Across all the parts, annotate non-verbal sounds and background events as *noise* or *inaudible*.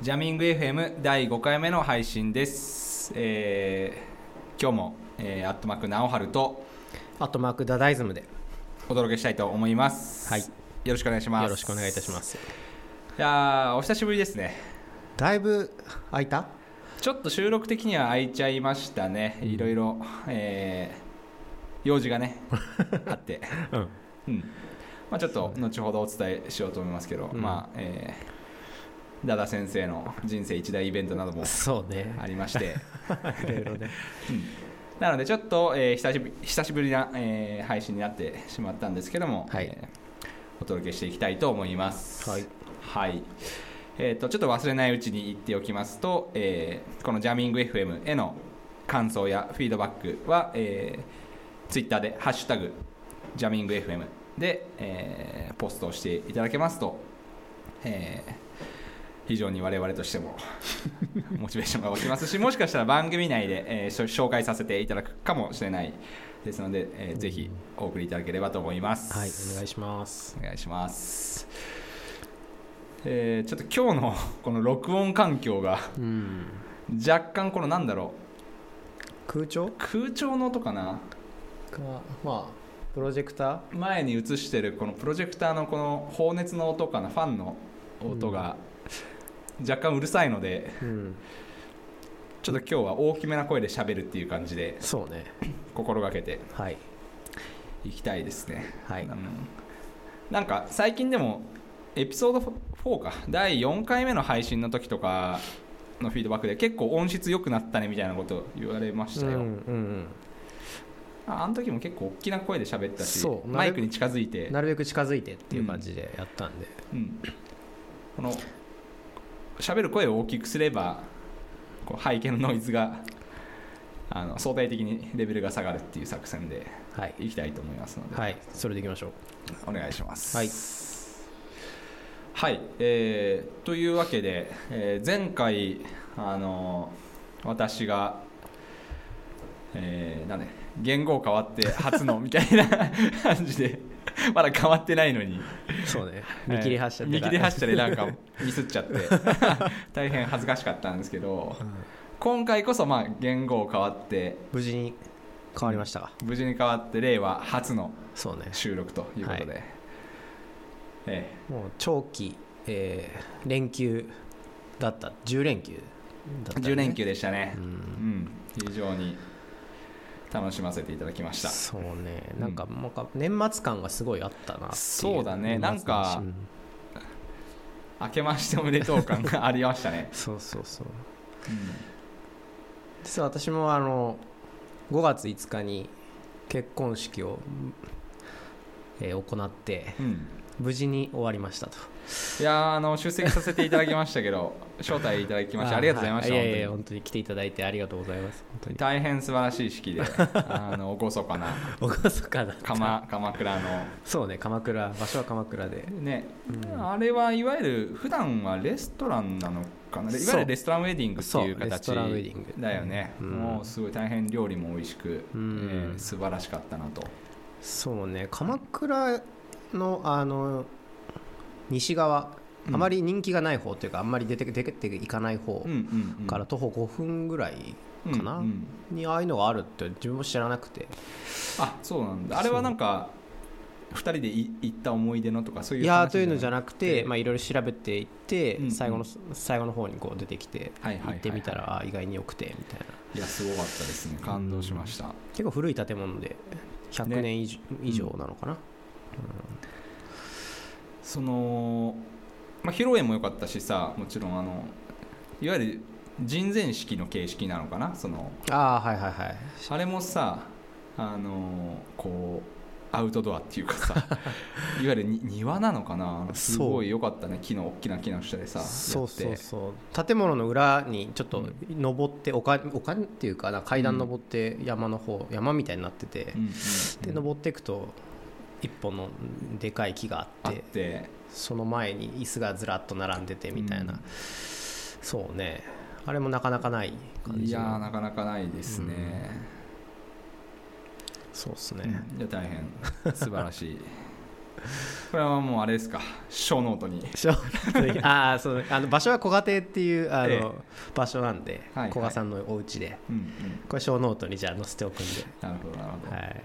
ジャミング FM 第5回目の配信です、えー今日も、えーアットマーク直春とアットマークダダイズムでお届けしたいと思います。はい。よろしくお願いします。よろしくお願いいたします。いやーお久しぶりですね。だいぶ空いた？ちょっと収録的には空いちゃいましたね。いろいろ、えー用事がね *laughs* あって。うん。うん。まあ、ちょっと後ほどお伝えしようと思いますけど、うん。まあえー、ダダ先生の人生一大イベントなどもそうね。ありまして、*laughs* いろいろね。うん。なのでちょっと、えー久しぶり久しぶりな、えー配信になってしまったんですけども、はい。えーお届けしていきたいと思います。はい。はい。えー、とちょっと忘れないうちに言っておきますと、えーこのジャミング FM への感想やフィードバックは、えー、ツイッターで「ハッシュタグジャミング FM で」えーポストをしていただけますと、えー非常に我々としても *laughs* モチベーションが湧きますしもしかしたら番組内で、えー紹介させていただくかもしれないですので、えーぜひお送りいただければと思います。はいお願いします。お願いします。えーちょっと今日のこの録音環境がうん。若干このなんだろ空調？う空調の音かな？がまあプロジェクタ前に映してるこのプロジェクターのこの放熱の音かな？ファンの音が若干うるさいのでーうん。ちょっと今日は大きめな声で喋るっていう感じでそうね。心がけてはい。いきたいですね。はい。うん。なんか最近でもエピソード4か。第4回目の配信の時とかのフィードバックで結構音質良くなったねみたいなこと言われましたよ、うんうんああの時も結構大きな声で喋ったしマイクに近づいうんて、なるべく近づいてっていう感じでやったんで。うん、この喋る声を大きくすればこう背景のノイズがあの相対的にレベルが下がるっていう作戦ではい。いきたいと思いますので、はい。それでいきましょう。お願いします。はい。はい、えーというわけで、えー前回あの私が、えーなんで言語変わって初のみたいな感じで *laughs* まだ変わってないのに。そうね。見切り発車えー見切り発車でなんかミスっちゃって。*laughs* 大変恥ずかしかったんですけどうん。今回こそまあ言語変わって。無事に変わりましたか？無事に変わって令和初のそうね。収録ということで、はい。えもう長期、えー連休だった。10連休だった、ーね、10連休でしたね。う、ん。うん、非常に楽しませていただきました。そうね。なんか,、なんか年末感がすごいあったなそうだね。なんかうん。明けましておめでとう感がありましたね、*laughs* そうそうそう。う実は私もあの5月5日に結婚式を、えー行ってんうん無事に終わりましたと。いやーあの出席させていただきましたけど *laughs* 招待いただきましてありがとうございました、はい、いやいや本本当に来ていただいてありがとうございます。本当に。当に大変素晴らしい式であの厳かなおごそかだった鎌鎌倉の。そうね鎌倉場所は鎌倉で。ね、うん。あれはいわゆる普段はレストランなのかな？いわゆるレストランウェディングっていう形だよね、うん。もうすごい大変料理も美味しく、うん。えー素晴らしかったなと。そうね鎌倉のあの西側うん。あまり人気がない方というか、あんまり出て出ていかない方うんうんうん。から徒歩5分ぐらいかな、うんうん。にああいうのがあるって自分も知らなくて。あそうなんだ。あれはなんか2人でい行った思い出のとかそういういやーというのじゃななくてまあいろいろ調べていって、うんうん。最後の最後の方にこう出てきて、はいはい行ってみたら意外に良くてみたいな。いやすごかったですね。感動しました、結構古い建物で100年以上,、以上なのかな、その、まあ、披露宴も良かったしさもちろんあのいわゆる人前式の形式なのかなその。ああはいはいはい。あれもさあのこうアウトドアっていうかさ *laughs* いわゆるに庭なのかなすごい良かったね木の大きな木の下でさそうそうそう。建物の裏にちょっと登って丘丘っていうかな階段登って山の方、山みたいになってて、うんうんうん。で登っていくと一本のでかい木がああっって。てその前に椅子がずらっと並んでてみたいな、うん。そうね。あれもなかなかない感じ。いやなかなかないですね、そうっすね、うん。いや大変。素晴らしい。*laughs* これはもうあれですか。小ノートに。*laughs* 小 *laughs* ああそう。あの場所は古賀亭っていうあの、ええ。場所なんで、はいはい。古賀さんのお家で。うんうん。これショーノートにじゃあ載せておくんで、なるほどなるほど、はい、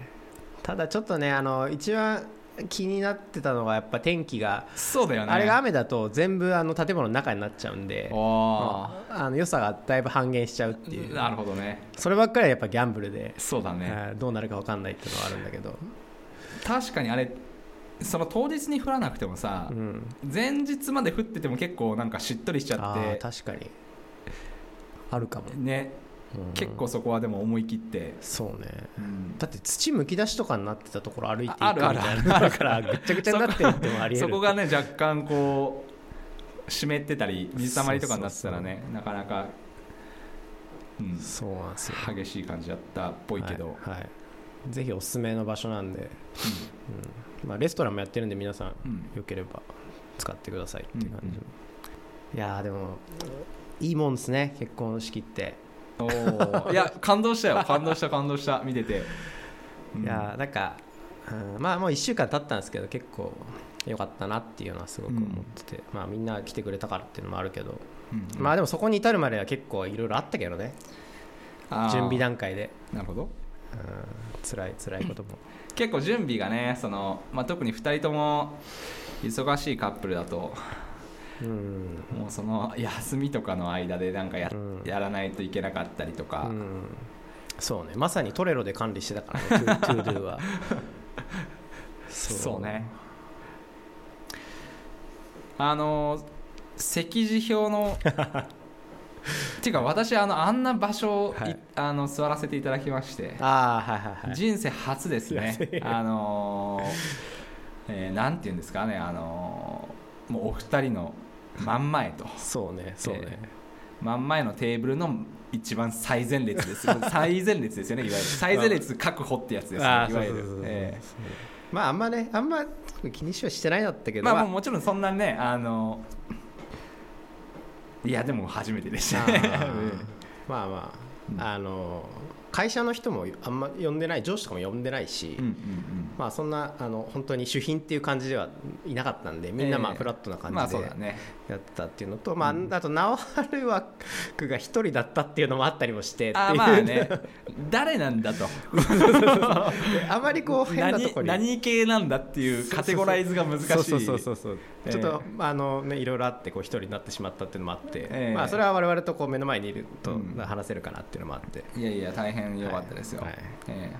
ただちょっとねあの一番気になってたのがやっぱ天気が、そうだよね。あれが雨だと全部あの建物の中になっちゃうんでおあの良さがだいぶ半減しちゃうっていーう。なるほどね。そればっかりはやっぱギャンブルで、そうだね。はいどうなるか分かんないっていうのはあるんだけど、確かにあれその当日に降らなくてもさ、うん、前日まで降ってても結構なんかしっとりしちゃあって。ー確かに。あるかも、ね。うん結構そこはでも思い切って、そうね。うん。だって土むき出しとかになってたところ歩いていくみたいああるある。なのあるからぐっちゃぐちゃになってるってもありえる。そこがね若干こう湿ってたり水たまりとかになってたらねなかなか、うん、そうなんですよ。激しい感じだったっぽいけど、はい、はい。ぜひおすすめの場所なんで、うん。まあ、レストランもやってるんで皆さんうん。よければ使ってくださいっていう感じ、うん。いやーでもいいもんですね結婚式って、お *laughs* ーいや感動したよ。感動した感動した。見てて、うん。いやーなんか、うんまあもう1週間経ったんですけど結構良かったなっていうのはすごく思ってて、まあみんな来てくれたからっていうのもあるけど、うんまあでもそこに至るまでは結構いろいろあったけどね。準備段階で、なるほど。うん、辛い辛いことも。結構準備がねその、まあ、特に2人とも忙しいカップルだとうん。もうその休みとかの間でなんかや,、うん。やらないといけなかったりとか、うん。そうね。まさに Trello で管理してたからね To Do は。*laughs* そう。ね。あの席次表のっ *laughs* ていうか私あのあんな場所、はい。いあの座らせていただきまして。ああはいはいはい。人生初ですね。あのーえーなんていうんですかね。あのーもうお二人の真ん前と。そうねそうね、真ん前のテーブルの一番最前列です。*laughs* 最前列ですよねいわゆる。最前列確保ってやつですねああいわゆる。まああんまねあんま気にしはしてないだったけどえまあもちろんそんなにねあのいやでも初めてでしあたね。ー。*laughs* まあまうん。ああの会社の人もあんま呼んでない上司とかも呼んでないし、うんうんまあそんなあの本当に主賓っていう感じではいなかったんでみんなまあええ。フラットなうんまあ感じでやってたっていうのと、まああと直春枠が一人だったっていうのもあったりもしてあーまあね。*laughs* 誰なんだと。であまりこう変なとこ何に何系なんだっていうカテゴライズが難しい。そうそうそうそうええ。ちょっと、あのねいろいろあってこう一人になってしまったっていうのもあって、ええ。まあそれは我々とこう目の前にいるとうん。話せるかなっていうのもあって、いやいや大変良かったですよ、はい。はいええ。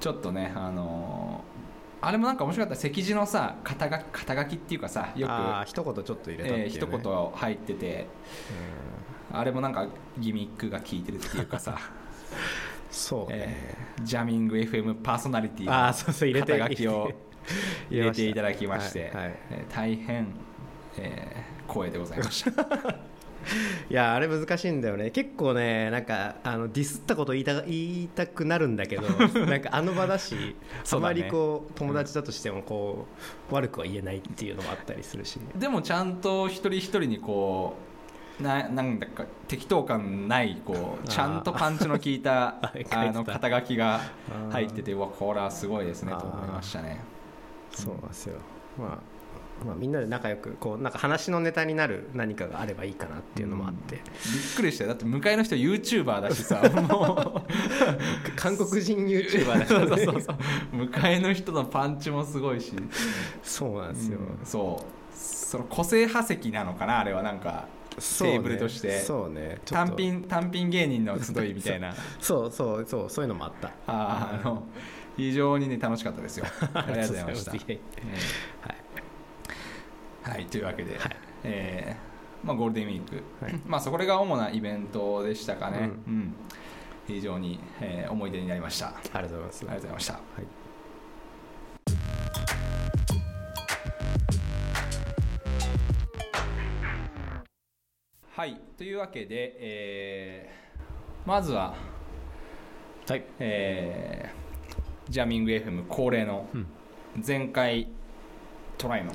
ちょっとねあのーあれもなんか面白かった。席次のさ肩書き肩書きっていうかさよく一言ちょっと入れたっていう、ね。えー一言入ってて。あれもなんかギミックが効いてるっていうかさ、*laughs* そうね、えージャミング FM パーソナリティの肩書きを *laughs* 入れていただきまして、はいはい。えー大変、えー光栄でございましたいやあれ難しいんだよね。結構ねなんかあのディスったこと言いた言いたくなるんだけど *laughs* なんかあの場だしあまりこう友達だとしてもこう、悪くは言えないっていうのもあったりするし。でもちゃんと一人一人にこうななんだか適当感ないこうちゃんとパンチの効いた *laughs* あの肩書きが入っててうわこれはすごいですねと思いましたね。そうなんですよ、まあ、まあみんなで仲良くこうなんか話のネタになる何かがあればいいかなっていうのもあって、びっくりしたよ。だって向かいの人 YouTuber だしさ。もう韓国人 YouTuber だか *laughs* そうそうそう。向かいの人のパンチもすごいし、そうなんですよ、うん。そう。その個性派席なのかなあれはなんかテーブルとして。そうね。ちょっと。単品単品芸人の集いみたいな。*laughs* そうそうそうそういうのもあった。あーあの非常にね楽しかったですよ。ありがとうございました。*laughs* はい。ーはいというわけで、はい。えーまあ、ゴールデンウィーク、はい。まあ、そこが主なイベントでしたかね、うん。うん。非常に、えー思い出になりました。ありありがとうございます。がとうございました。はい。はいというわけで、えーまずは、はい。えージャミング FM 恒例のうん。前回トライの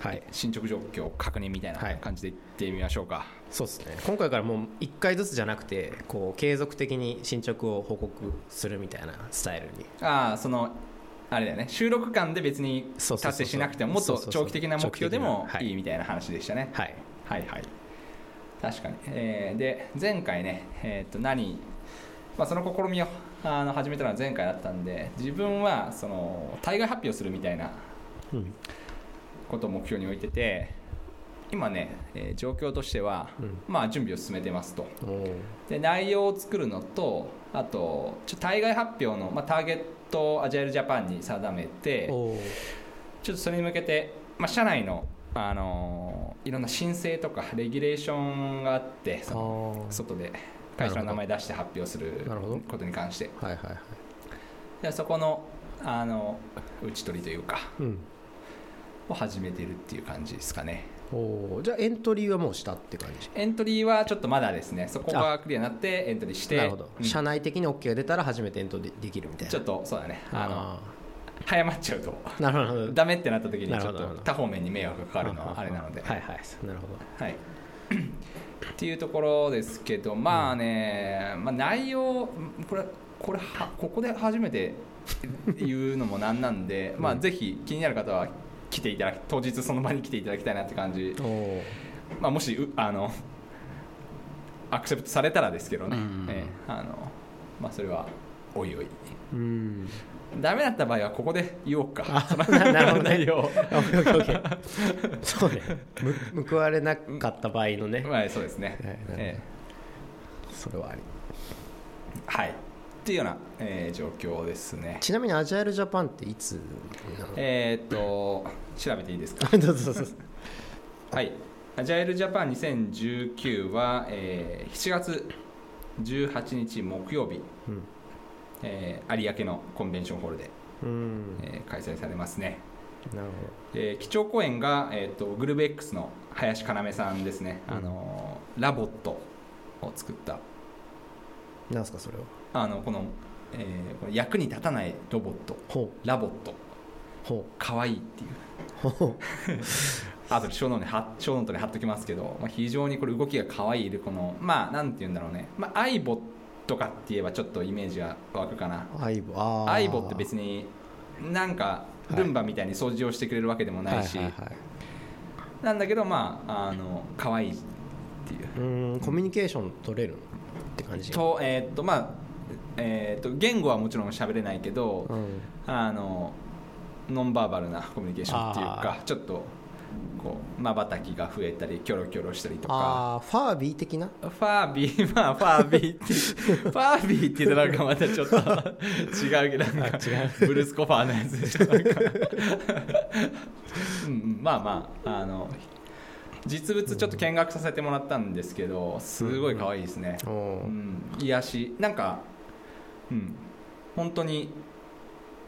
はい。進捗状況確認みたいなはい。感じでいってみましょうか、そうですね。今回からもう1回ずつじゃなくてこう継続的に進捗を報告するみたいなスタイルに。ああそのあれだよね。収録間で別に達成しなくてももっと長期的な目標でもいいみたいな話でしたね、はい。はいはい。確かに、えーで前回ね、えー、と何、まあ、その試みをあの始めたのは前回だったんで自分はその対外発表するみたいなうんことを目標に置いてて今ね、えー状況としては、うん。まあ、準備を進めてますと。で内容を作るのとあとちょ対外発表の、まあ、ターゲットをアジャイルジャパンに定めてちょっとそれに向けて、まあ、社内の、あのーいろんな申請とかレギュレーションがあってその外で会社の名前出して発表することに関して。はいはいはい。でそこのあの打ち取りというかうんを始めてるっていう感じですかね。おー。じゃあエントリーはもうしたって感じ？エントリーはちょっとまだですね。そこがクリアになってエントリーして。なるほど、うん。社内的に OK が出たら初めてエントリーできるみたいな。ちょっとそうだね。あのあ早まっちゃうと。ーなるほど。ダメってなった時にちょっと多方面に迷惑がかかるのはあれなので。はいはいなるほど。はい。っていうところですけどまあね、まあ、内容これこれはここで初めて言うのもなんなんで、まあぜひ気になる方は来ていただき当日その場に来ていただきたいなって感じ、まあ、もしうあのアクセプトされたらですけどね、うんええあのまあ、それはおいおい。うん。ダメだった場合はここで言おうか。ななるほどね。そうね。む *laughs* 報われなかった場合のね、まあそうですね、はいええ。それはあり。はいっていうような、えー状況ですね。ちなみにアジャイルジャパンっていつえーっと調べていいですか？*laughs* どうぞどうぞ。*laughs* はい。アジャイルジャパン2019は、えー7月18日木曜日、うん。えー有明のコンベンションホールで、うん。えー開催されますね。なるで基調講演が、えーっとグルベックスの林要さんですね、うんあのーラボットを作った。ほどなんすかそれは？あのこの,、えーこの役に立たないロボット。ほ LOVOT。う。ほ可愛いっていう。*laughs* あとショーノートに貼ショーノートに貼っときますけど、まあ、非常にこれ動きが可愛いこのまあなんて言うんだろうね、まあ、アイボとかって言えばちょっとイメージが湧くかな。アイボアイボって別になんかルンバみたいに掃除をしてくれるわけでもないし、なんだけどまああの可愛いっていう。うーんコミュニケーション取れるって感じ？とえーっとまあえーっと言語はもちろん喋れないけど、うん。あのノンバーバルなコミュニケーションっていうあかちょっとこうまばたきが増えたりキョロキョロしたりとか。ファービー的な？ファービー *laughs* まあファービーって *laughs* ファービーって言うとなんかまたちょっと違うけどなんかブルース・コファーのやつでしょ。なんか。*laughs* うんうんまあまああの実物ちょっと見学させてもらったんですけどすごい可愛いですね、おー。うん、癒し。なんかうん。本当に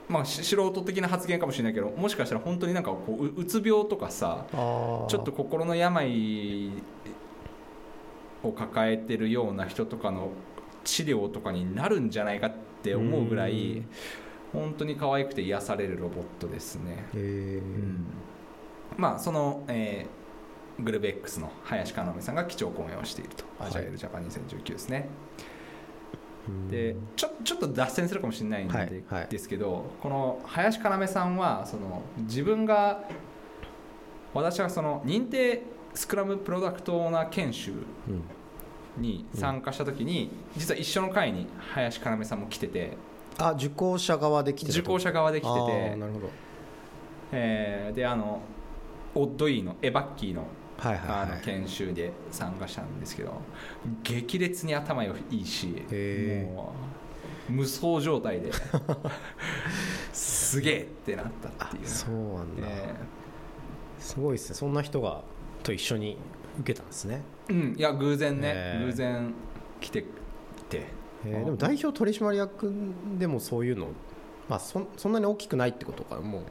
まあし素人的な発言かもしれないけどもしかしたら本当になんかこうううつ病とかさちょっと心の病を抱えてるような人とかの治療とかになるんじゃないかって思うぐらいうん。本当に可愛くて癒されるロボットですね、まあその、えーグルベックスの林要さんが基調講演をしていると、はい。アジャイルジャパン2019ですね。うんでちょちょっと脱線するかもしれないんで,、はいはい。ですけどこの林要さんはその自分が私はその認定スクラムプロダクトオーナー研修うん。に参加した時に、実は一緒の会に林要さんも来ててあ受講者側で来てた受講者側で来ててなるほど。えーであのオッドイーのエバッキーのはいはいあのはい研修で参加したんですけど激烈に頭いいしもう無双状態ですげえってなったっていう。そうなんだ、えすごいですね。そんな人がと一緒に受けたんですね、ーうんいや偶然ね、偶然来てて。えー。でも代表取締役でもそういうの、まあ、そんそんなに大きくないってことかもう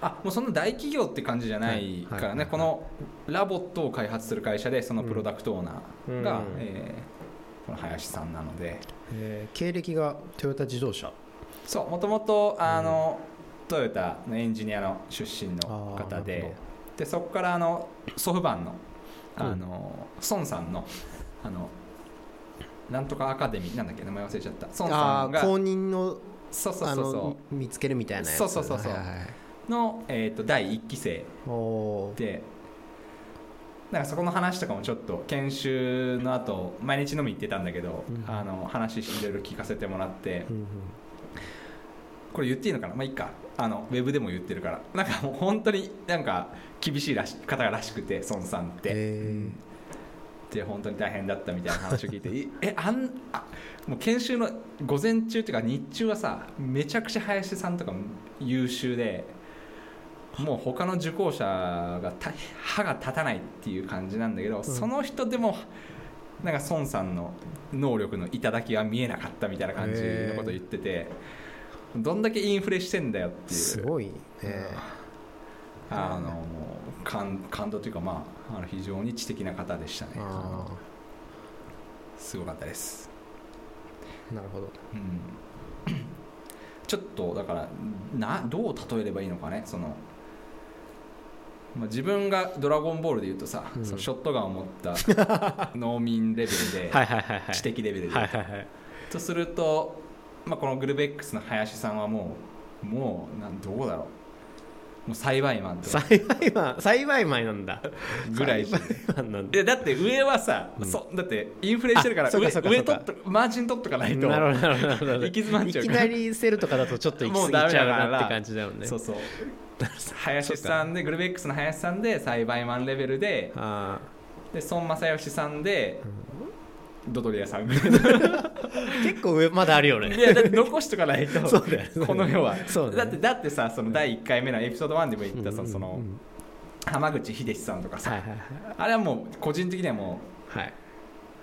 あもうそんな大企業って感じじゃないからね、このラボットを開発する会社でそのプロダクトオーナーが、うん。えーこの林さんなので。えー経歴がトヨタ自動車？そうもともとあの、トヨタのエンジニアの出身の方で。ほでそこからあのソフバンのうん。あの、孫さんのあのなんとかアカデミーなんだっけ名前忘れちゃった。孫さんがああ公認のそうそうあそう。その見つけるみたいなやつ。そうそうそうそう。はいはいの、えー、と第1期生でなんかそこの話とかもちょっと研修の後毎日飲み行ってたんだけど、うん。あの話いろいろ聞かせてもらってうんうん。これ言っていいのかな？まあいいか。あのウェブでも言ってるから。なんかもう本当になんか厳しいらし方らしくて孫さんって、へで本当に大変だったみたいな話を聞いていえあんあもう研修の午前中っていうか日中はさめちゃくちゃ林さんとか優秀で *laughs* もう他の受講者がた歯が立たないっていう感じなんだけど、その人でもなんか孫さんの能力の頂は見えなかったみたいな感じのことを言っててどんだけインフレしてんだよっていう。すごいね。あの感感動というかまああの非常に知的な方でしたね。あすごかったです、あなるほど。うん、*coughs* ちょっとだからなどう例えればいいのかねその、まあ、自分が「ドラゴンボール」で言うとさ、うん。そのショットガンを持った *laughs* 農民レベルで、知的レベルで、はいはいはい。とすると、まあ、このグルベックスの林さんはもうもうなんどうだろう。もう栽培マンとか。栽培マン栽培マンなんだ。ぐらい。栽培マンなんだ。って上はさ、うん。そだってインフレしてるから上上取っとマージン取っとかないとなるほどなるほど行き詰まっちゃういきなりセルとかだとちょっと行き過ぎちゃうなって感じだよね。そうそう林さんでグルベックスの林さんで栽培マンレベルであ。で孫正義さんでドドリアさん。ぐらいー結構上まだあるよね。いやだって残しとかないと *laughs* そうだよね。この世は。そうだね。だってだってさその第1回目のエピソード1でも言ったさ、うんそのうん。浜口秀さんとかさ、はいはい。あれはもう個人的にはもうはい。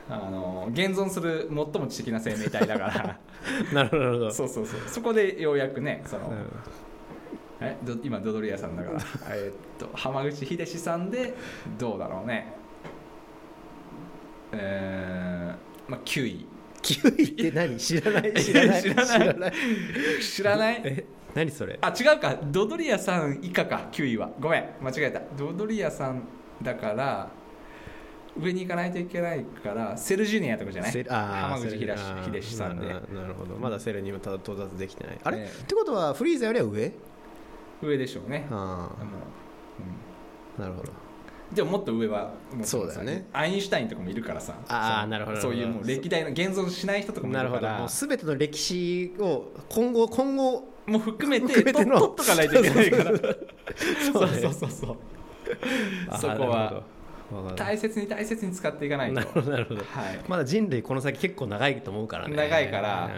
あの現存する最も知的な生命体だから。*laughs* なるほどなるほど。そうそうそう。そこでようやくねその、うんえど今ドドリアさんだから。*laughs* えーっと浜口秀さんでどうだろうね。えー、まあ9位9位って何？*laughs* 知らない？知らない。知らない。知らない。知らない？え何それ？あ違うか。ドドリアさん以下か9位は。ごめん。間違えた。ドドリアさんだから上に行かないといけないからセルジュニアとかじゃない？浜口秀セルあー秀さんで。ななるほど。まだセルにも到達できてない。あれ、ええ。ってことはフリーザよりは上？上でしょうね。あもう、あなるほど。うん、でももっと上はもそうだよね。アインシュタインとかもいるからさ。あなるほど。そういうもう歴代の現存しない人とかもいなるから。るほど。もう全ての歴史を今後今後もう含めて取っとかないといけないから。そ *laughs* うそうねそうそうそう。あそこは大切に大切に使っていかないなるとほどなるほど。はい。まだ人類この先結構長いと思うからね。長いから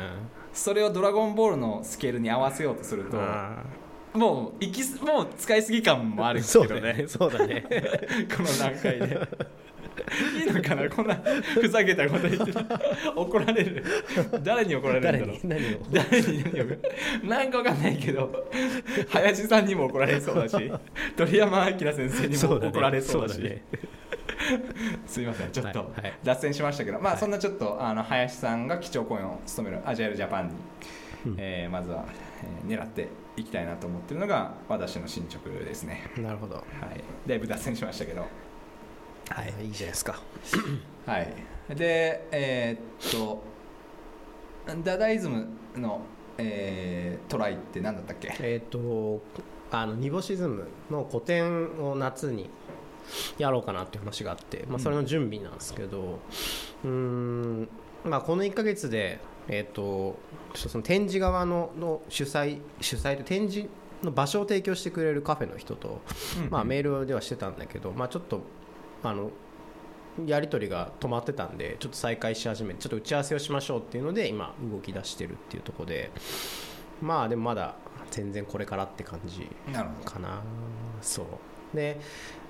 それを「ドラゴンボール」のスケールに合わせようとするとうんあもう行きすもう使いすぎ感もあるーけどね。そうだね。そうだね。*laughs* この段階で。いいのかな？こんなふざけたこと言って怒られる。誰に怒られる誰んだろう。に？何を？誰に何を？なんかわかんないけど。林さんにも怒られそうだし。鳥山明先生にも怒られそうだし。ね。すいません。ちょっと脱線しましたけど、まあはい。そんなちょっとあの林さんが基調講演を務めるアジャイルジャパンに、うん。えーまずは、えー狙っていきたいなと思ってるのが私の進捗ですね、なるほど。はい、だいぶ脱線しましたけど。はい。いいじゃないですか。*coughs* はい。でえーっとダダイズムの、えートライって何だったっけ？えっ、とあのニボシズムの個展を夏にやろうかなっていう話があって、まあ、それの準備なんですけどうーんまあこの1か月でえっ、とちょっとその展示側のの主催主催と展示の場所を提供してくれるカフェの人と、まあ、メールではしてたんだけど、まあ、ちょっとあのやり取りが止まってたんでちょっと再開し始めてちょっと打ち合わせをしましょうっていうので今動き出してるっていうところで。まあでもまだ全然これからって感じかな。そう。で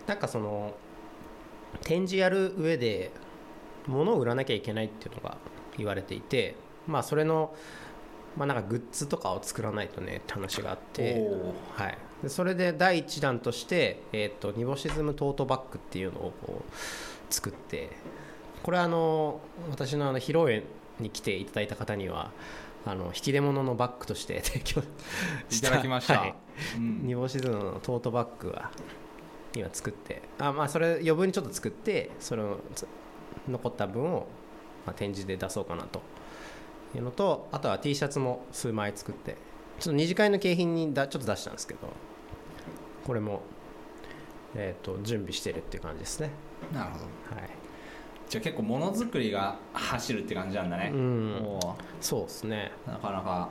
なんかその展示やる上で物を売らなきゃいけないっていうのが言われていてまあそれのまあなんかグッズとかを作らないとねって話があってはい、でそれで第一弾として、えー、とニボシズムトートバッグっていうのをこう作ってこれはあの私のあの披露宴に来ていただいた方にはあの引き出物のバッグとして提供 *laughs* いただきました、はい。うん。ニボシズムのトートバッグは今作ってあまあそれ余分にちょっと作ってそれをつ残った分を、まあ、展示で出そうかなというのとあとは T シャツも数枚作ってちょっと二次会の景品にだちょっと出したんですけどこれも、えー、と準備してるっていう感じですね。なるほど。はい。じゃあ結構ものづくりが走るって感じなんだね、うん。おそうですね。ーなかなか。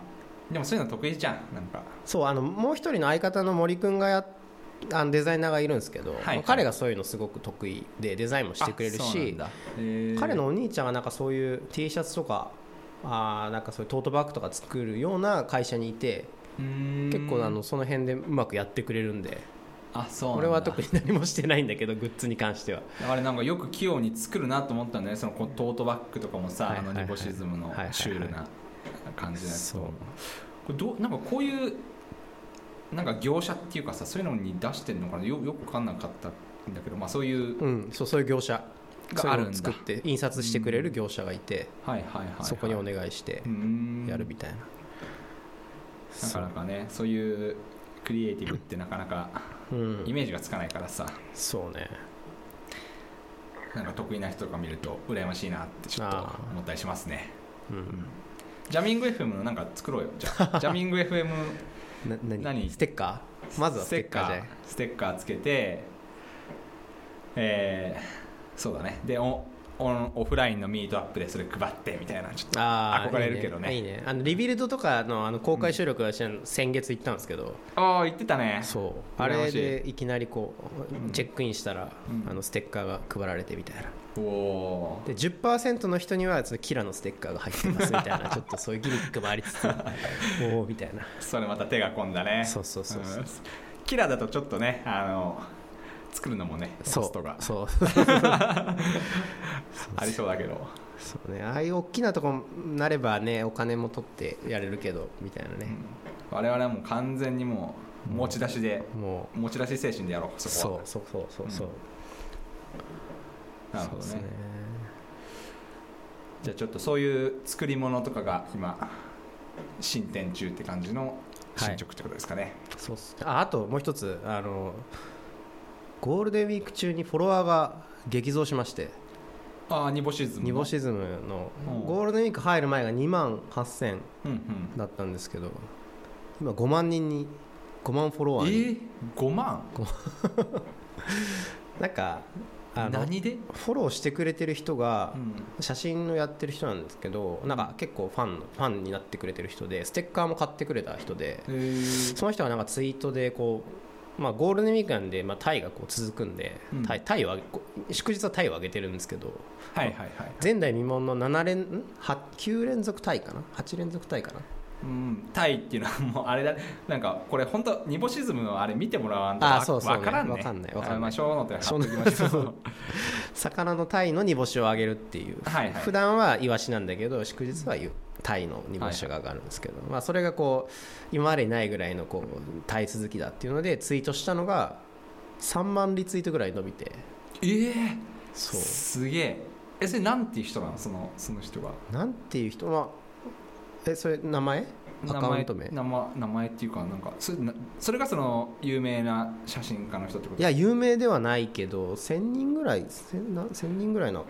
でもそういうの得意じゃんなんか。そうあのもう一人の相方の森くんがやっあのデザイナーがいるんですけど、はいはい。彼がそういうのすごく得意でデザインもしてくれるし彼のお兄ちゃんがなんかそういう T シャツとかあーなんかそういうトートバッグとか作るような会社にいて結構あのその辺でうまくやってくれるんであそう俺は特に何もしてないんだけどグッズに関しては。あれなんかよく器用に作るなと思ったんだよね。そのトートバッグとかもさ、はいはいはいあのニボシズムのシュールな感じのやつと。そう。これどうなんかこういうなんか業者っていうかさそういうのに出してるのかな？よよく分かんなかったんだけどまあそういううんそうそういう業者があるんだ。印刷してくれる業者がいてはいはいはい、はい、そこにお願いしてやるみたいな。なかなかねそういうクリエイティブってなかなかうん。イメージがつかないからさ。そうね。なんか得意な人とか見ると羨ましいなってちょっと思ったりしますね。うん。ジャミング FM のなんか作ろうよ。じゃあ *laughs* ジャミング FM な何？何？ステッカー？まずはステッカー。ステッカーつけてえーそうだね。でオオンオフラインのミートアップでそれ配ってみたいなちょっと憧れるけどね。いいね。ね。あのリビルドとかのあの公開収録は先月行ったんですけど、ああ言ってたね。そう。あれでいきなりこうチェックインしたら、うん。あのステッカーが配られてみたいな。おで10%の人にはそのキラのステッカーが入ってますみたいな *laughs* ちょっとそういうギミックもありつつ *laughs* おおみたいな。それまた手が込んだね。そうそうそうそうん。キラだとちょっとねあの作るのもねコそう。ストが。そう。*laughs* ありそうだけど。そうね。ああいう大きなとこなればねお金も取ってやれるけどみたいなね、我々はもう完全にもう持ち出しでも持ち出し精神でやろううそこは。そうそうそうそうそう、なるほどね。そうですじゃあちょっとそういう作り物とかが今進展中って感じの進捗ってことですかね、そうっす。ああともう一つあのゴールデンウィーク中にフォロワーが激増しまして。ああニボシズムのニボシズムの。うん。ゴールデンウィーク入る前が2万8000うんうん。だったんですけど今5万人に5万フォロえワーに、ー、5万？*laughs* なんかあの何で、フォローしてくれてる人がうん。写真のやってる人なんですけどなんか結構ファンのファンになってくれてる人でステッカーも買ってくれた人でえー。その人がなんかツイートでこう、まあ、ゴールデンウィークなんで、まあ、タイがこう続くんで、うん。タイタイをあげこ祝日はタイを上げてるんですけどはいはいはい前代未聞の7連んは9連続タイかな？8連続タイかな？うん、タイっていうのはもうあれだ。なんかこれ本当ニボシズムのあれ見てもらわんとわあそうそうね。わからんね。わかんないわかんない。あまあショーノートに貼っときましょう。魚のタイの煮干しをあげるっていう、はいはい。普段はイワシなんだけど祝日はゆタイの煮干しが上がるんですけど、まあ、それがこう今までにないぐらいのこうタイ続きだっていうのでツイートしたのが3万リツイートぐらい伸びて。ええそう。すげえ。えそれなんていう人なの？そのその人が。なんていう人？はえそれ名前？アカウント名？名前名前っていうかなんかそれなそれがその有名な写真家の人ってこと？いや有名ではないけど1000人ぐらい 1000, な1000人ぐらいのあ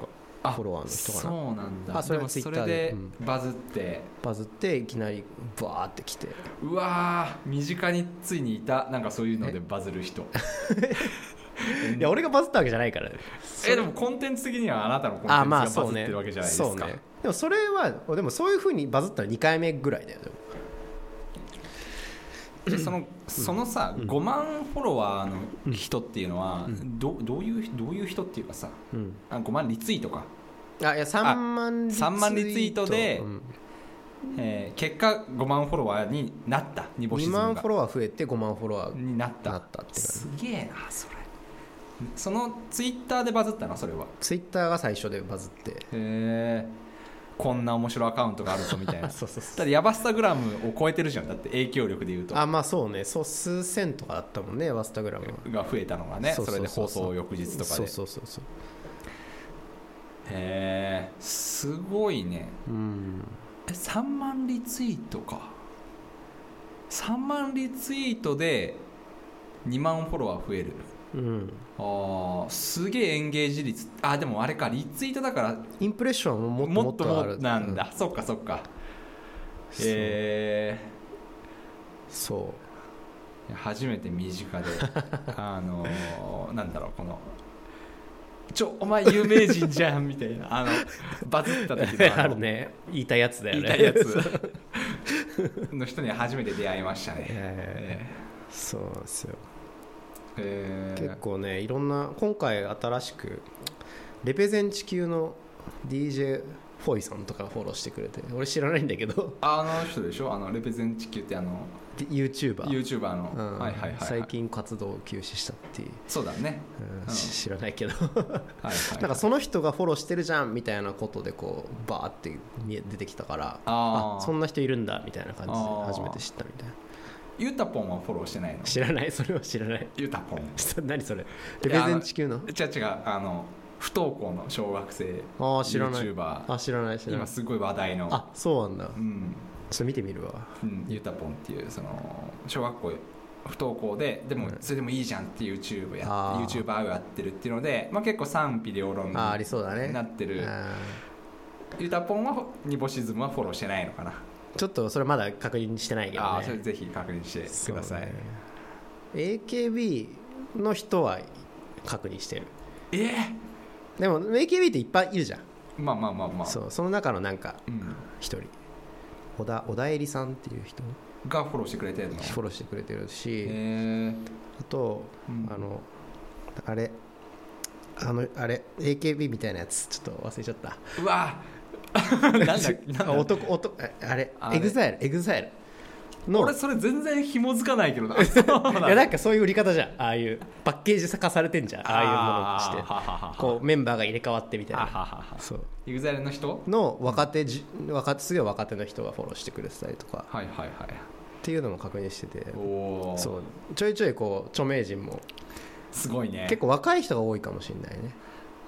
フォロワーの人かな。そうなんだ。あそれもそれででバズって、バズっていきなりバーってきて。うわー身近についにいた。なんかそういうのでバズる人。*laughs* いや俺がバズったわけじゃないから。ねえでもコンテンツ的にはあなたのコンテンツあがバズってるわけじゃないですか、そうね。でもそれはでもそういうふうにバズったの2回目ぐらいだよでもでそのそのさ、5万フォロワーの人っていうのは、どどういうどういう人っていうかさうん。あ5万リツイートか、あいや3万リツイート。3万リツイートでうん。えー結果5万フォロワーになった煮干し2ズムが。万フォロワー増えて5万フォロワーになったなったってすげえなそれ。そのツイッターでバズったのそれは。ツイッターが最初でバズって。へえこんな面白いアカウントがあるとみたいな。*laughs* そうそうそうだってヤバスタグラムを超えてるじゃん。だって影響力でいうと。あまあそうね。そう数千とかだったもんねワスタグラムは。が増えたのがね。それで放送翌日とかそうでそうそうそう。へえすごいね。うん。え3万リツイートか。3万リツイートで2万フォロワー増えるうん。あーすげえエンゲージ率。あでもあれかリツイートだからインプレッションももっともっとももっとあるなんだ、そっかそっか。えそー、初めて身近で。*laughs* あのーなんだろうこのちょお前有名人じゃんみたいな。*laughs* あのバズった時うのあのあるね。言いたいやつだよね。言いたいやつ。*laughs* の人に初めて出会いましたね、えそうですよ。えー結構ねいろんな今回新しくレペゼン地球の DJ フォイさんとかフォローしてくれて俺知らないんだけど。あの人でしょ？あのレペゼン地球ってあの YouTuber、YouTuber の、うん。はいはいはい、はい、最近活動を休止したって。いう、そうだね、うん。知らないけど。はいはい、なんかその人がフォローしてるじゃんみたいなことでこうバーって見え出てきたからあー。そんな人いるんだみたいな感じで初めて知ったみたいなゆたぽんはフォローしてないの？知らない。*laughs* それは知らない。ゆたぽん何それ？レペゼン地球の？違う違うあの不登校の小学生ああ知らない。YouTuber あ知らない知らない。今すごい話題の。あそうなんだ。うん。それ見てみるわ。うん、ゆたぽんっていうその小学校不登校ででもうん。それでもいいじゃんって YouTube やあー。YouTuber をやってるっていうので、まあ、結構賛否両論にあーありそうだね。なってる。あゆたぽんはニボシズムはフォローしてないのかな、ーちょっとそれまだ確認してないけどね。ああそれぜひ確認してください、ね。AKB の人は確認してる。ええでも AKB っていっぱいいるじゃん。まあまあまあまあ。そうその中のなんかうん、一人。小田小田恵里さんっていう人。がフォローしてくれてるの？フォローしてくれてるし、あと、うん。あのあれ。あのあれ。AKB みたいなやつ。ちょっと忘れちゃった。うわ *laughs* なんだなんあだ男男ああれあれ。エグザイルエグザイル。の。俺それ全然紐づかないけどな。*laughs* いやなんかそういう売り方じゃん。ああいうパッケージ化されてんじゃん。ああいうものして。こうメンバーが入れ替わってみたいな。そう。エグザイルの人？の若手じ若手すげえ若手の人がフォローしてくれてたりとか。はいはいはいっていうのも確認してて。そう。ちょいちょいこう著名人も。すごいね。結構若い人が多いかもしれないね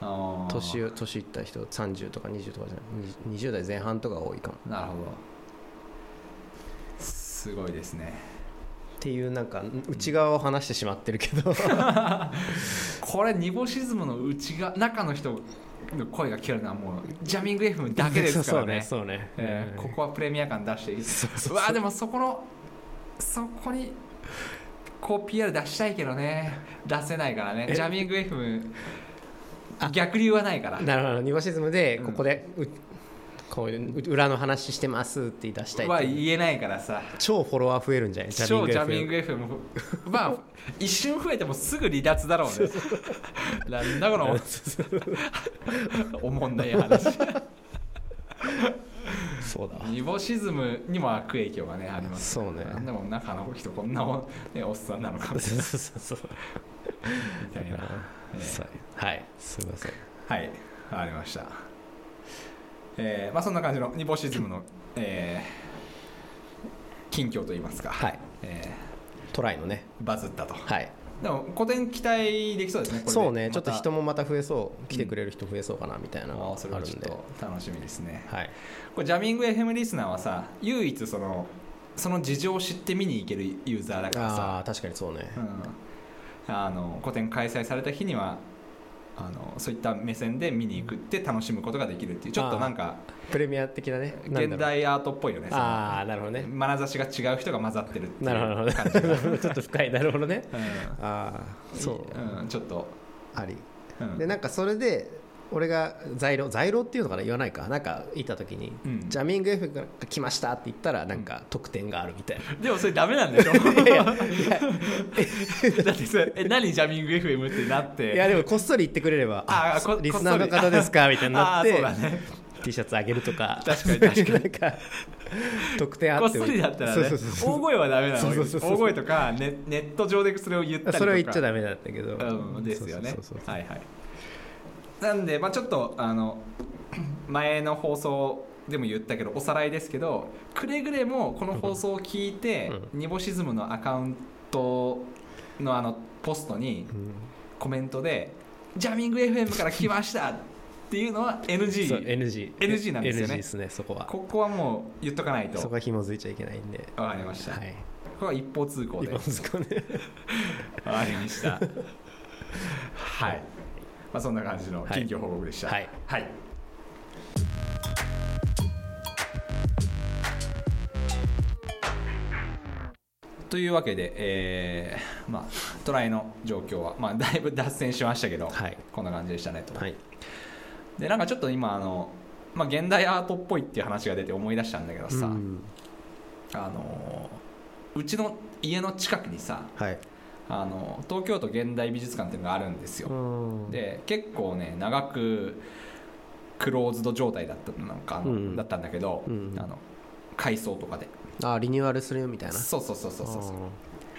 年を年いった人30とか20とかじゃない。20代前半とかが多いかも。なるほど。すごいですね。っていうなんか内側を話してしまってるけど。*laughs* これニボシズムの内が中の人の声が聞けるのはもうジャミング FM だけですからね。そうねうんえーここはプレミア感出していいそううわでもそこのそこにこう PR 出したいけどね。出せないからね。えジャミング FM あ逆流はないから。なるほど。ニボシズムでうん。ここで、うこういう裏の話してますって出したいは言えないからさ。超フォロワー増えるんじゃない？超ジャミング FM まあ一瞬増えてもすぐ離脱だろうね。*laughs* なんだこの *laughs* おもんない話。そうだ。ニボシズムにも悪影響がねあります。そうね。なんでも中の人こんなお,、ね、おっさんなのかみそうそうそうたいな、はい。すいません。はい。わかりました。えーまあそんな感じのニボシズムの、えー近況といいますか、はい。えトライのね。ーバズったと。はい。でも古典期待できそうですねそうね。ちょっと人もまた増えそう。来てくれる人増えそうかなみたいなのがあーそれはちょっあるんで。と楽しみですね。はい。これジャミング FM リスナーはさ唯一そのその事情を知って見に行けるユーザーだからあさ。あ確かにそうね。うん、あの個展開催された日にはあのそういった目線で見に行くって楽しむことができるっていうちょっとなんかプレミア的なね。現代アートっぽいよねああなるほどね。眼差しが違う人が混ざってるってなるほど *laughs* ちょっと深い。なるほどね。うん。ああそう。うん、ちょっと、あり。うん。でなんかそれで俺が在廊在廊っていうのかな？言わないか。なんか行った時に、うん。ジャミング F が来ましたって言ったらなんか特典があるみたいな、でもそれダメなんでしょ？*laughs* いやいや *laughs* だってそれえ何ジャミング FM ってなって？いやでもこっそり言ってくれればあこリスナーの方ですか？みたいになってあーそうだね。T シャツあげるとか。確かに確かに。なんか特典あってこっそりだったらね大声はダメなの大声とかネネット上でそれを言ったりとか。それは言っちゃダメだったけど、うん、ですよね。はいはいなんで、まあ、ちょっとあの *clears throat* 前の放送でも言ったけどおさらいですけどくれぐれもこの放送を聞いて、ニボシズムのアカウントのあのポストにうん。コメントで「ジャミング FM から来ました」っていうのは NG NG NG なんですよね。NG ですねそこは。ここはもう言っとかないと。そこは紐づいちゃいけないんで。わかりました、はい。これは一方通行で。今ですかねわかりました。*laughs* はい。まあそんな感じの近況報告でした。はい。はい。というわけで、えーまあ、トライの状況は、まあ、だいぶ脱線しましたけど、はいこんな感じでしたねと、はいでなんかちょっと今あの、まあ、現代アートっぽいっていう話が出て思い出したんだけどさ、うんあのうちの家の近くにさはいあの東京都現代美術館っていうのがあるんですよ、うん。で結構ね長くクローズド状態だったなんかあの、うん。だったんだけど、うん。あの改装とかで。あリニューアルするよみたいな？そうそうそうそうそう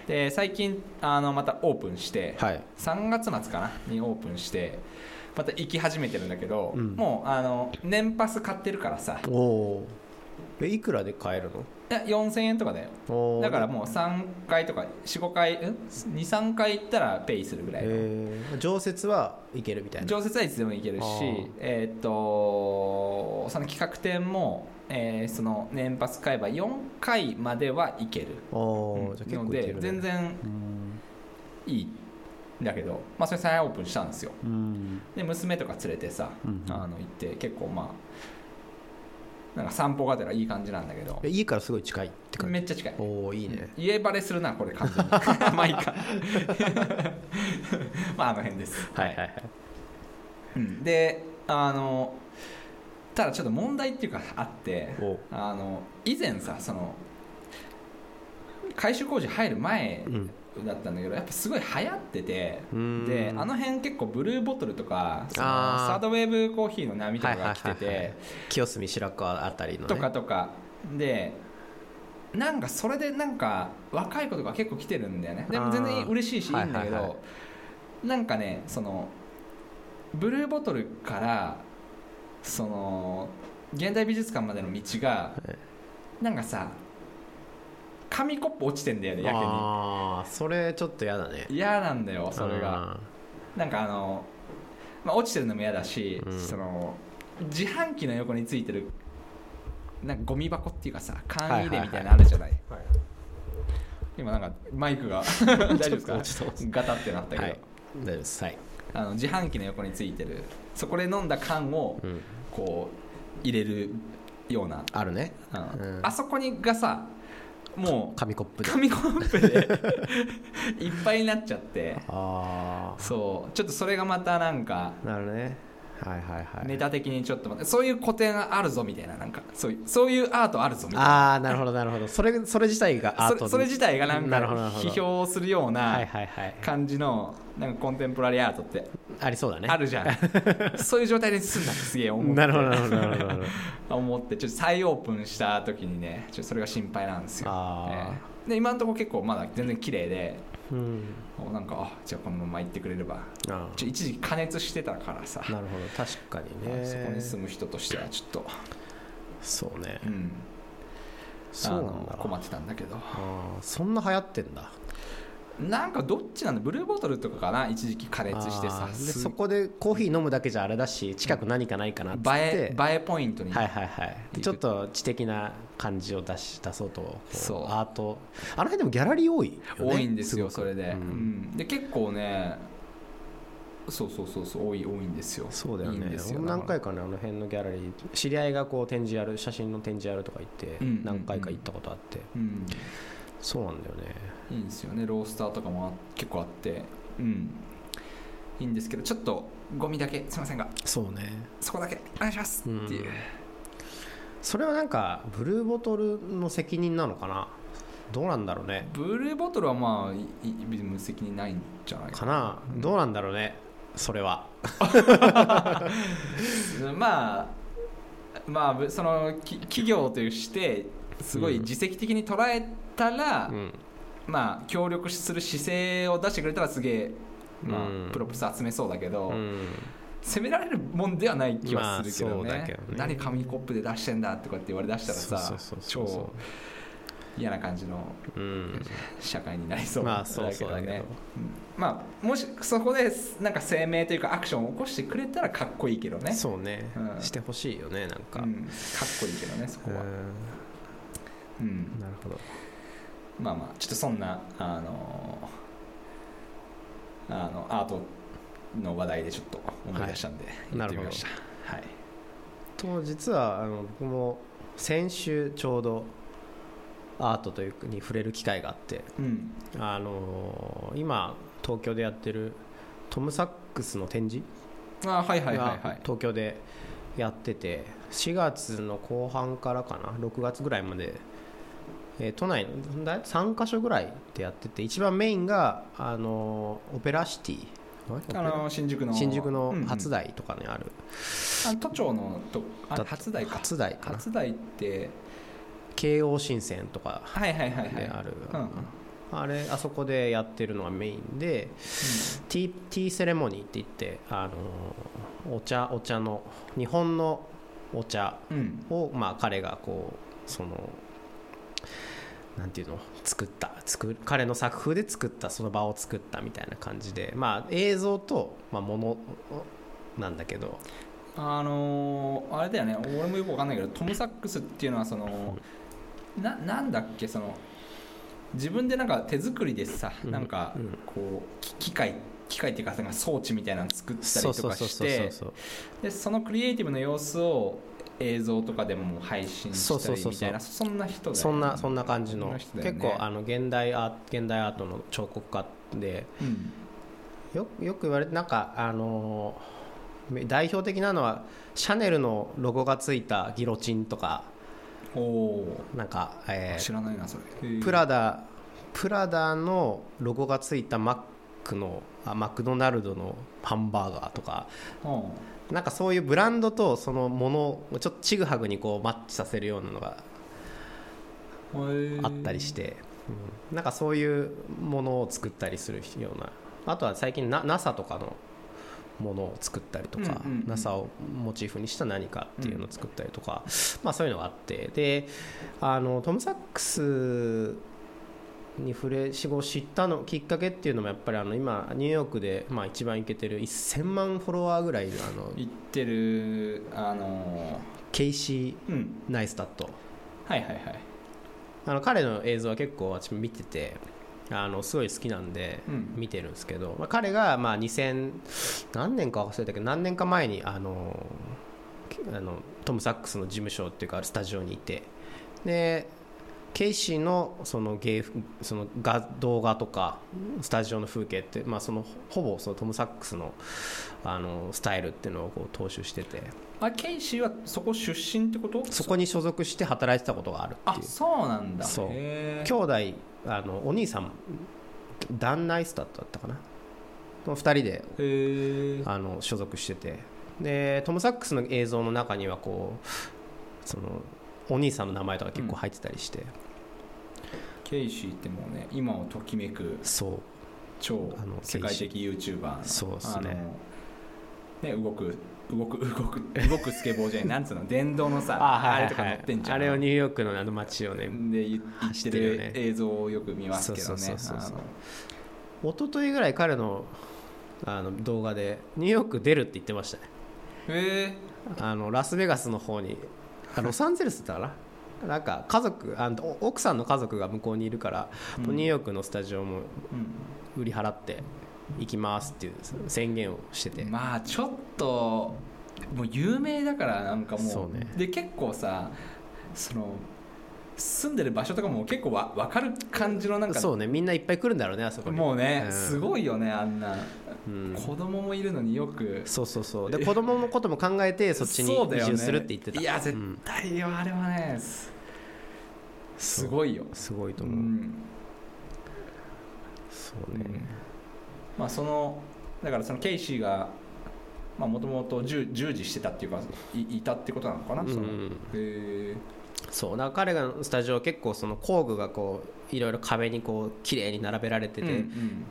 で最近あのまたオープンして、ーはい。3月末かなにオープンしてまた行き始めてるんだけど、うん。もうあの年パス買ってるからさ。おおえいくらで買えるの？いや4000円とかだよ。だからもう3回とか45回23回行ったらペイするぐらいの、えー。常設はいけるみたいな。常設はいつでも行けるしえーっとその企画展も、えーその年パス買えば4回までは行ける。のでいけるね。全然うんいいんだけど、まあ、それ再オープンしたんですよ。うん。で娘とか連れてさ、うん。あの行って結構まあなんか散歩がてらいい感じなんだけど。え家からすごい近いって感じ？めっちゃ近い。おおいいね。家バレするなこれ完全に。*laughs* まあいいかまああの辺です。はいはいはい。うん、であのただちょっと問題っていうかあっておあの以前さその改修工事入る前うんだったんだけどやっぱすごい流行っててうん。であの辺結構ブルーボトルとかそのサードウェーブコーヒーの波とかが来てはいはいはいはい。て清澄白河あたりのね。とかとか。でなんかそれでなんか若い子とか結構来てるんだよね。でも全然嬉しいしいいんだけど、はいはいはなんかねそのブルーボトルからその現代美術館までの道がなんかさ紙コップ落ちてんだよねやけに。ああそれちょっと嫌だね。嫌なんだよそれが。なんかあの、まあ、落ちてるのも嫌だし、うん。その自販機の横についてるなんかゴミ箱っていうかさ缶入れみたいなのあるじゃない,、はい今なんかマイクが *laughs* 大丈夫ですちょっと落ちてかガタってなったけど、はい。大丈夫です。はい。あの自販機の横についてるそこで飲んだ缶をうん。こう入れるような、あるね。うんうん。あそこにがさもう紙コップで。紙コップで。いっぱいになっちゃって。あそう。ちょっとそれがまたなんかあなるねはいはいはい。ネタ的にちょっとそういう古典があるぞみたいななんかそういうそういうアートあるぞみたいな。ああなるほどなるほど。それそれ自体がアートそれそれ自体がなんか批評するようはいな感じのなんかコンテンポラリーアートってありそうだね。あるじゃん。*laughs* そういう状態で進んだってすげえ思って。なるほどなるほどなるほど。*laughs* 思ってちょっと再オープンした時にねちょっとそれが心配なんですよ、あー。ええで今のところ結構まだ全然綺麗でうん。もうなんかあじゃあこのまま行ってくれれば。あちょ一時期加熱してたからさ、あなるほど。確かにね。そこに住む人としてはちょっと、そうね。うん、そうなんだ困ってたんだけど。そんな流行ってんだなんかどっちなんだ？ブルーボトルとかかな？一時期加熱してさ。そこでコーヒー飲むだけじゃあれだし近く何かないかなって映え映えポイントに、はいはいはい。く。ちょっと知的な感じを出し出そうとそう。アート。あの辺でもギャラリー多いよね。多いんですよそれで、ううん。んで結構ねそうそうそうそう多い多いんですよ。そうだよね。何回かねあの辺のギャラリー知り合いがこう展示やる写真の展示やるとか言ってうんうんうん。何回か行ったことあって。うんそうなんだよね。いいんですよね。ロースターとかもあ結構あって。うん。いいんですけどちょっとゴミだけ。すいませんが。そうね。そこだけ。お願いします。っていう、うんそれはなんかブルーボトルの責任なのかな？どうなんだろうね。ブルーボトルはまあ無責任ないんじゃないかな？うん。どうなんだろうね。それは。*laughs* まあまあぶそのき企業としてすごい自責的に捉えたら、うん。まあ協力する姿勢を出してくれたらすげえ、まあうん。プロプス集めそうだけど、うん。責められるもんではない気はするけどね,、まあどね。何紙コップで出してんだとかって言われ出したらさ超嫌な感じのうん。社会になりそうだけど。うん。まあもしそこでなんか声明というかアクションを起こしてくれたらかっこいいけどね。そうね。うん。してほしいよねなんか。うん、かっこいいけどねそこは、ううんん。なるほどまあまあちょっとそんなあのあのアートの話題でちょっと思い出したんでい。言ってみましたはい。と実はあの僕も先週ちょうどアートというかに触れる機会があって、うん。あのー今東京でやってるトム・サックスの展示あはいはいはいはがい東京でやってて4月の後半からかな？6月ぐらいまで、えー都内のだい3か所ぐらいでやってて一番メインが、あのーオペラシティ。あの新宿の。新宿のうんうん。初台とかにある、あ都庁のとあだ初台か。初台かな。初台って京王新線とかはいはいはいはい。である、うんうん。あれあそこでやってるのがメインでティーティーセレモニーって言って、あのーお茶お茶の日本のお茶うん。を、まあ、彼がこうそのなんていうの？作った。作る彼の作風で作ったその場を作ったみたいな感じで、まあ、映像と、まあ、ものなんだけど。あのーあれだよね。俺もよくわかんないけどトム・サックスっていうのはそのななんだっけ？その自分でなんか手作りでさ、うん。なんかうん。こうき機械機械っていうか装置みたいなの作ったりとかしてでそのクリエイティブな様子を映像とかでも配信したそうそうそうりみたいなそんな人だよね。そんなそんな感じの、ね。結構あの現代アー現代アートの彫刻家でうん。よよく言われてなんかあのー代表的なのはシャネルのロゴがついたギロチンとか。おおなんか、えー知らないなそれ。プラダプラダのロゴがついたマックのあマクドナルドのハンバーガーとか。うん。なんかそういうブランドとそのものをちょっとちぐはぐにこうマッチさせるようなのがあったりして、うん。なんかそういうものを作ったりするような。あとは最近な NASA とかのものを作ったりとか、うんうんうん。NASA をモチーフにした何かっていうのを作ったりとか、まあ、そういうのがあって。であのトム・サックスに触れ死後知ったのきっかけっていうのもやっぱりあの今ニューヨークで、まあ、一番イケてる1000万フォロワーぐらいいるあの言ってるあのケイシーナイスタット。はいはいはい。あの彼の映像は結構私も見ててあのすごい好きなんでうん。見てるんですけど、まあ、彼がまあ2000何年か忘れたけど何年か前にあのあのトム・サックスの事務所っていうかスタジオにいて。でケイシーのその芸その画動画とかスタジオの風景って、まあ、そのほぼそのトム・サックスのあのスタイルっていうのをこう踏襲してて。あケイシーはそこ出身ってこと？そこに所属して働いてたことがあるってあいう。そうなんだ。そう。兄弟あのお兄さんダン・ナイスタットだったかな？この2人であの所属してて。でトム・サックスの映像の中にはこうそのお兄さんの名前とか結構入ってたりして、ケイシーってもうね今をときめくそう。超あの世界的 YouTuber のそうっすね。ね動く動く動く動くスケボーじゃない *laughs* なんつうの電動のさあれとか乗ってんじゃん。あれをニューヨークのあの街をねで言言ってる映像をよく見ますけどね。そうそうそうそうあの一昨日ぐらい彼のあの動画でニューヨーク出るって言ってましたね。へあのラスベガスの方にあロサンゼルスだったかな。なんか家族あのお奥さんの家族が向こうにいるから、うん。ニューヨークのスタジオもー売り払って行きますっていう宣言をしてて、うんまあちょっともう有名だからなんかもう。ね。で結構さその住んでる場所とかも結構わ分かる感じのなんかそうね。みんないっぱい来るんだろうねあそこに。もうね、うん。すごいよねあんな、うん。子供もいるのによく。そうそうそう。で子供のことも考えて *laughs* そっちに移住するって言ってた。いや絶うん。対よあれはねすすごいよ。すごいと思う、うん。そうね、まあそのだからそのケイシーがもともと従事してたっていうかいいたってことなのかな、その。うんへそう。だから彼がスタジオ結構その工具がこういろいろ壁にこう綺麗に並べられてえて、うんうん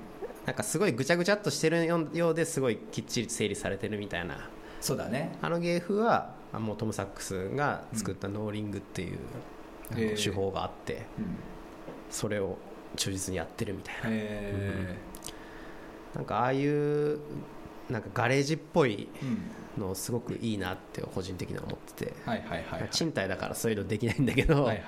なんかすごいぐちゃぐちゃっとしてるようですごいきっちり整理されてるみたいな。そうだね。あの芸風はあもうトム・サックスが作ったノーリングっていう、あのへー手法があってうん。それを忠実にやってるみたいな。へなんかああいうなんかガレージっぽいのすごくいいなって個人的には思ってて、はいはいはいはい。賃貸だからそういうのできないんだけど、はいはいは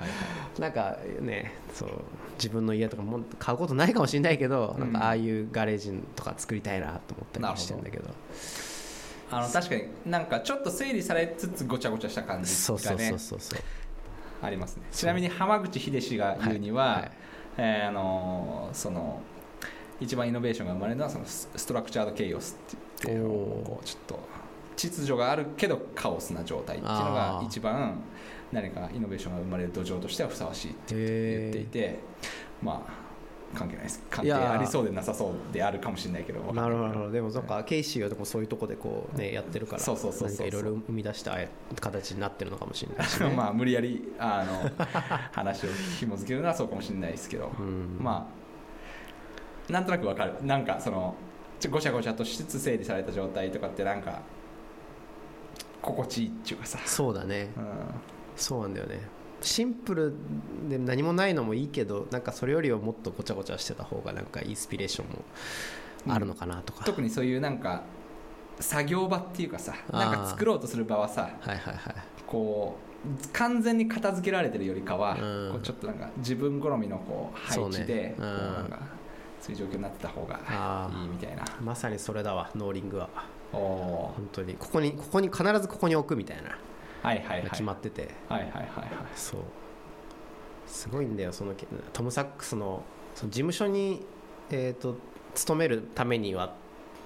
い。なんかねそう自分の家とかも買うことないかもしれないけど、うんなんかああいうガレージとか作りたいなと思ったりもしてるんだけど。あの確かになんかちょっと整理されつつごちゃごちゃした感じがねそうそうそうそうありますね。ちなみに浜口秀氏が言うには、はい。はいえーあのーその一番イノベーションが生まれるのはそのスストラクチャードケイオスって言ってこうちょっと秩序があるけどカオスな状態っていうのが一番何かイノベーションが生まれる土壌としてはふさわしいって言っていてまあ関係ないです。関係ありそうでなさそうであるかもしれないけどなるほどなるほど。でもそっかケイシーはでもそういうとこでこうねやってるからそうそうそうそう。いろいろ生み出した形になってるのかもしれないし、ね、*laughs* まあ無理やりあの *laughs* 話を紐付けるのはそうかもしれないですけど、うん。まあなんとなくわかる。なんかそのごちゃごちゃとしつつ整理された状態とかってなんか心地いいっていうかさ、そうだね。うん、そうなんだよね。シンプルで何もないのもいいけどなんかそれよりはもっとごちゃごちゃしてた方がなんかインスピレーションもあるのかなとか、特にそういうなんか作業場っていうかさなんか作ろうとする場はさはいはいはい。こう完全に片付けられてるよりかは、うん。こうちょっとなんか自分好みのこう配置でね。こううんなん。かそういう状況になってた方がいいみたいな。まさにそれだわノーリングは。おお本当に。ここにここに必ずここに置くみたいな。はいはいはい。決まってて、はいはいはいはい。そう。すごいんだよそのトム・サックスのその事務所に、えー、と勤めるためには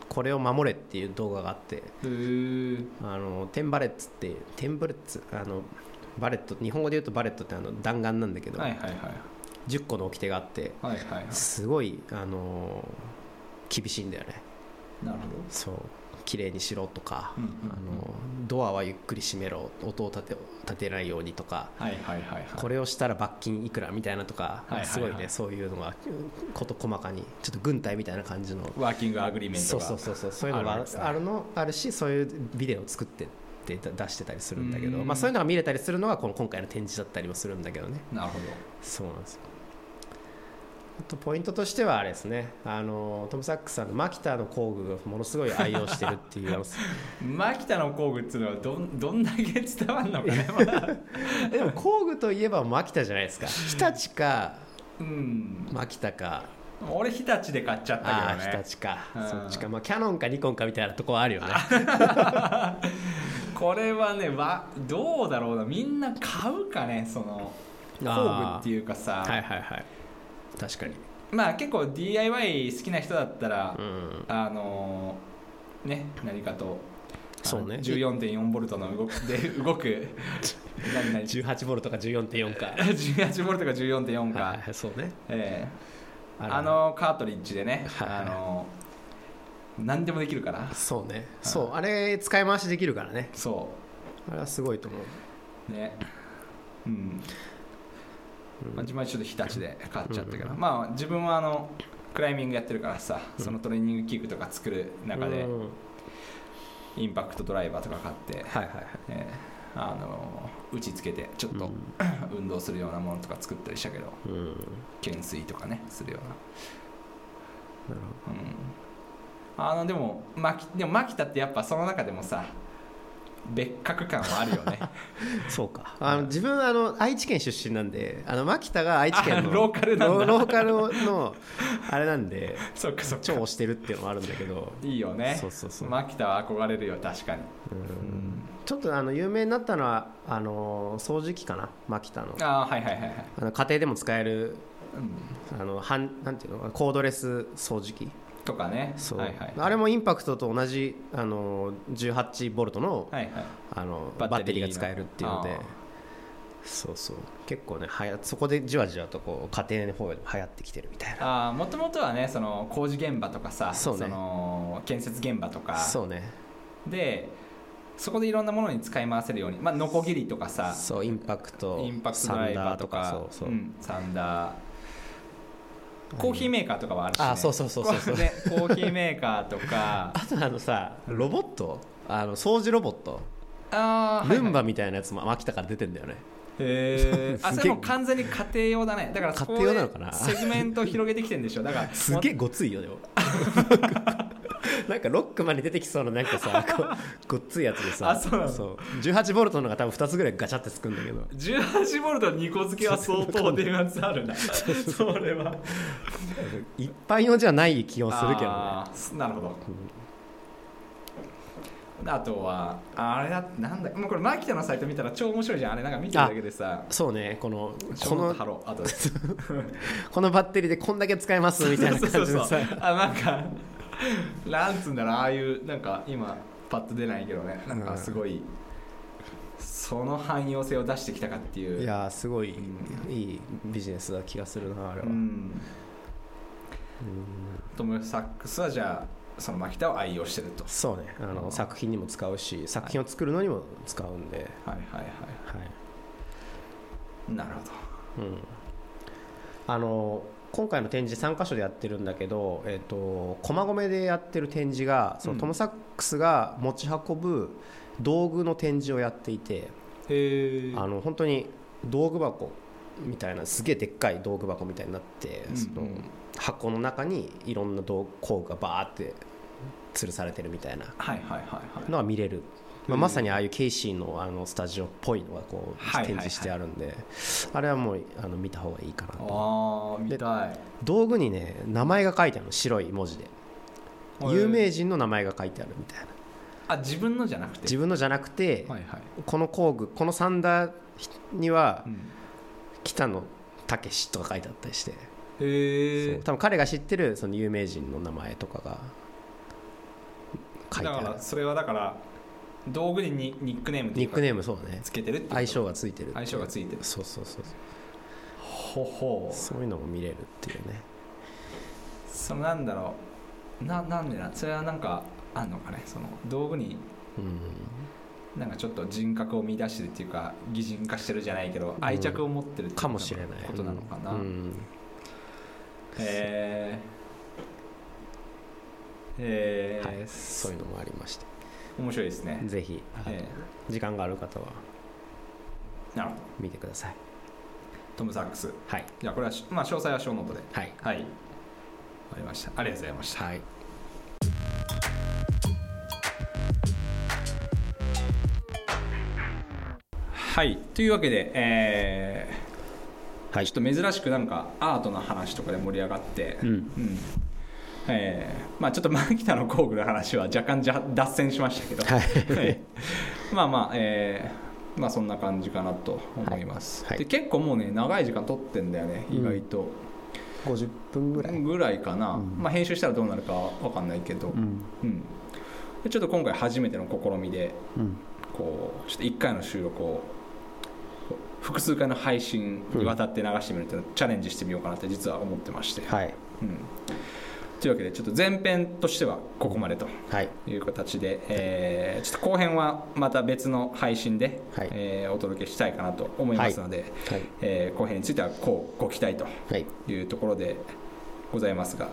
これを守れっていう動画があって。あの Ten Bullets って Ten Bullets あの bullet 日本語で言うと bullet ってあの弾丸なんだけど、はいはいはい10個の掟があってはいはいはい。すごいあの厳しいんだよね。なるほそう。綺麗にしろとか、うんうんうん。あのドアはゆっくり閉めろ音を立て立てないようにとかどはいはいはいはい。これをしたら罰金いくらみたいなとか、はいはいはい。すごいねそういうのが事細かにちょっと軍隊みたいな感じのワーキングアグリメントが。そうそうそうそうそういうのがあるのあるしそういうビデオを作ってって出してたりするんだけど、うん。まあ、そういうのが見れたりするのがこの今回の展示だったりもするんだけどね。なるほそうなんですよ。あとポイントとしてはあれですね。あのトム・サックスさんのマキタの工具をものすごい愛用してるっていうマキタの工具っていうのはどんどんだけ伝わんのかねまだ *laughs* でも工具といえばマキタじゃないですか。日立かうん。マキタか。俺日立で買っちゃったけどね。日立か。うん。そっちか。まあキャノンかニコンかみたいなとこはあるよね。*laughs* これはねわどうだろうな。みんな買うかねその工具っていうかさ、はいはいはい確かに。まあ結構 DIY 好きな人だったら、うん。あのーね何かとそうね。14.4ボルトの動くで *laughs* 動く。何何？18ボルトか14.4か。*laughs* 18ボルトか14.4か、そうね。ええ。あるあのカートリッジでね、はいはい。あの何でもできるから。そうね。そう。あれ使い回しできるからね。そあれはすごいと思うう。ね。うんまあ、自分はちょっと日立で買っちゃったけど、うんまあ自分はあのクライミングやってるからさそのトレーニング器具とか作る中でうん。インパクトドライバーとか買って、はいはいはい。えーあの打ちつけてちょっと、*clears throat* 運動するようなものとか作ったりしたけどうん。懸垂とかねするような。ほうん。あのでもでもマキタってやっぱその中でもさ別格感はあるよね。ど *laughs* そうか。あの自分あの愛知県出身なんであの牧田が愛知県のあローカルなんだ。ロローカルのあれなんでそっかそっか。超推してるっていうのもあるんだけど。いいよね。そうそうそう。マキタは憧れるよ確かに。うん。ちょっとあの有名になったのはあの掃除機かな？牧田の。ああはいはいはいはい、あの家庭でも使えるうん、あのはんなんていうの？コードレス掃除機とかね。そう、はいはい、あれもインパクトと同じあの18ボルトの,、はいはい。あのバッテリーが使えるっていうので。そうそう。結構ねはやそこでじわじわとこう家庭の方でも流行ってきてるみたいな。あもともとはねその工事現場とかさそうね。の建設現場とか。そうね。でそこでいろんなものに使い回せるように、まあ、ノコギリとかさ。そうインパクト。インパクトドライバーとか。サンダーそうそう、んサンダーコーヒーメーカーとかはあるし、ね、あそうそうそうそう。そうねコーヒーメーカーとか。あとあのさロボット？あの掃除ロボット？あールンバみたいなやつも秋田から出てんだよね。へー。*laughs* あそれも完全に家庭用だね。だから家庭用なでのかな？*laughs* セグメントを広げてきてるんでしょ。だからすげえごついよでも *laughs* *laughs* なんかロックマンに出てきそうななんかさ *laughs* ごっついやつでさあそうなの？18ボルトのが多分2つぐらいガチャってつくんだけど。18ボルト2個付けは相当電圧あるな。*laughs* それは。一般用じゃない気もするけどね。なるほど。あとはあれだなんだもうこれマキタのサイト見たら超面白いじゃん。あれなんか見てるだけでさ。そうね。このここのこのバッテリーでこんだけ使えますみたいな感じのさ。あなんか *laughs* なんつうんだろうああいうなんか今パッと出ないけどね。なんかすごい、その汎用性を出してきたかっていう。いやーすごいうん。いいビジネスな気がするなあれは、うん。トム・サックスはじゃあそのマキタを愛用してると。そうね。あの作品にも使うし作品を作るのにも使うんで、はいはいははい。い。なるほど。うん、あの今回の展示3箇所でやってるんだけど、えっと駒込でやってる展示がそのうん。トム・サックスが持ち運ぶ道具の展示をやっていて、へえあの本当に道具箱みたいなすげえでっかい道具箱みたいになって、うんその箱の中にいろんな道工具がバーって吊るされてるみたいなはいはいはいはい。のが見れる、まあ、うん。まさにああいうケイシーのあのスタジオっぽいのがこう展示してあるんで、あれはもうあの見た方がいいかなと。ああ見たい。道具にね名前が書いてあるの白い文字で。有名人の名前が書いてあるみたいな。あ自分のじゃなくて？自分のじゃなくて、はいはい、この工具このサンダーにはうん、北野武とか書いてあったりして、へえ多分彼が知ってるその有名人の名前とかが書いてだかあるらそれはだから道具にニニックネームニックネームそうね。つけてるって相性がついてる相性がついてる。そうそうそうほほそういうのも見れるっていうね。そのなんだろう。ななんでなそれはなんかあんのかね。その道具にうん。なんかちょっと人格を見出してるっていうか擬人化してるじゃないけど愛着を持ってるってかもしれない。ことなのかな、うん。えへえ、はい、そういうのもありまして面白いですね、ぜひえ時間がある方はえなるほど。見てください。トム・サックス。はい。じゃあこれはし、まあ、詳細はショーノートで。はい。はい。わかりました。ありがとうございました。はい。はい。というわけで、えーはい。ちょっと珍しくなんかアートの話とかで盛り上がって、うんえーまあちょっとマキタの工具の話は若干じゃ脱線しましたけど、はい。はい。まあまあ、えーまあそんな感じかなと思います、はい。はい。で結構もうね長い時間撮ってんだよね意外と、50分ぐらい。ぐらいかな、うん。まあ編集したらどうなるかわかんないけど、うん。うん。でちょっと今回初めての試みでうん。こうちょっと1回の収録を複数回の配信にわたって流してみるというのをチャレンジしてみようかなって実は思ってまして、はい。うん、というわけでちょっと前編としてはここまでとはい。いう形で、えーちょっと後編はまた別の配信で、はい。えーお届けしたいかなと思いますので、はい。えー後編についてはこうご期待とはい。いうところでございますが、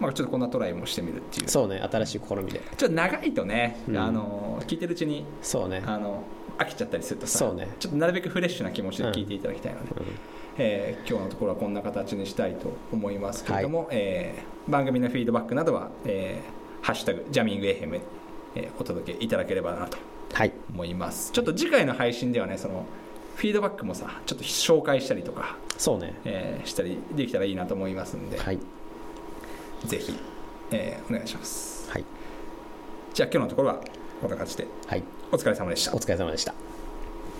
まあ、ちょっとこんなトライもしてみるっていう。そうね新しい試みで。ちょっと長いとね、うん。あの聞いてるうちにそうね。あの飽きちゃったりするとさそうね。ちょっとなるべくフレッシュな気持ちで聞いていただきたいので、うんえー今日のところはこんな形にしたいと思いますけれども、えー番組のフィードバックなどは「えーハッシュタグジャミングエヘム」えーお届けいただければなとはい。思います。ちょっと次回の配信ではねそのフィードバックもさちょっと紹介したりとか、そうね。えーしたりできたらいいなと思いますんで、はい。ぜひ、えーお願いします。はい。じゃあ今日のところはこんな感じで。はい。お疲れ様でした。お疲れ様でした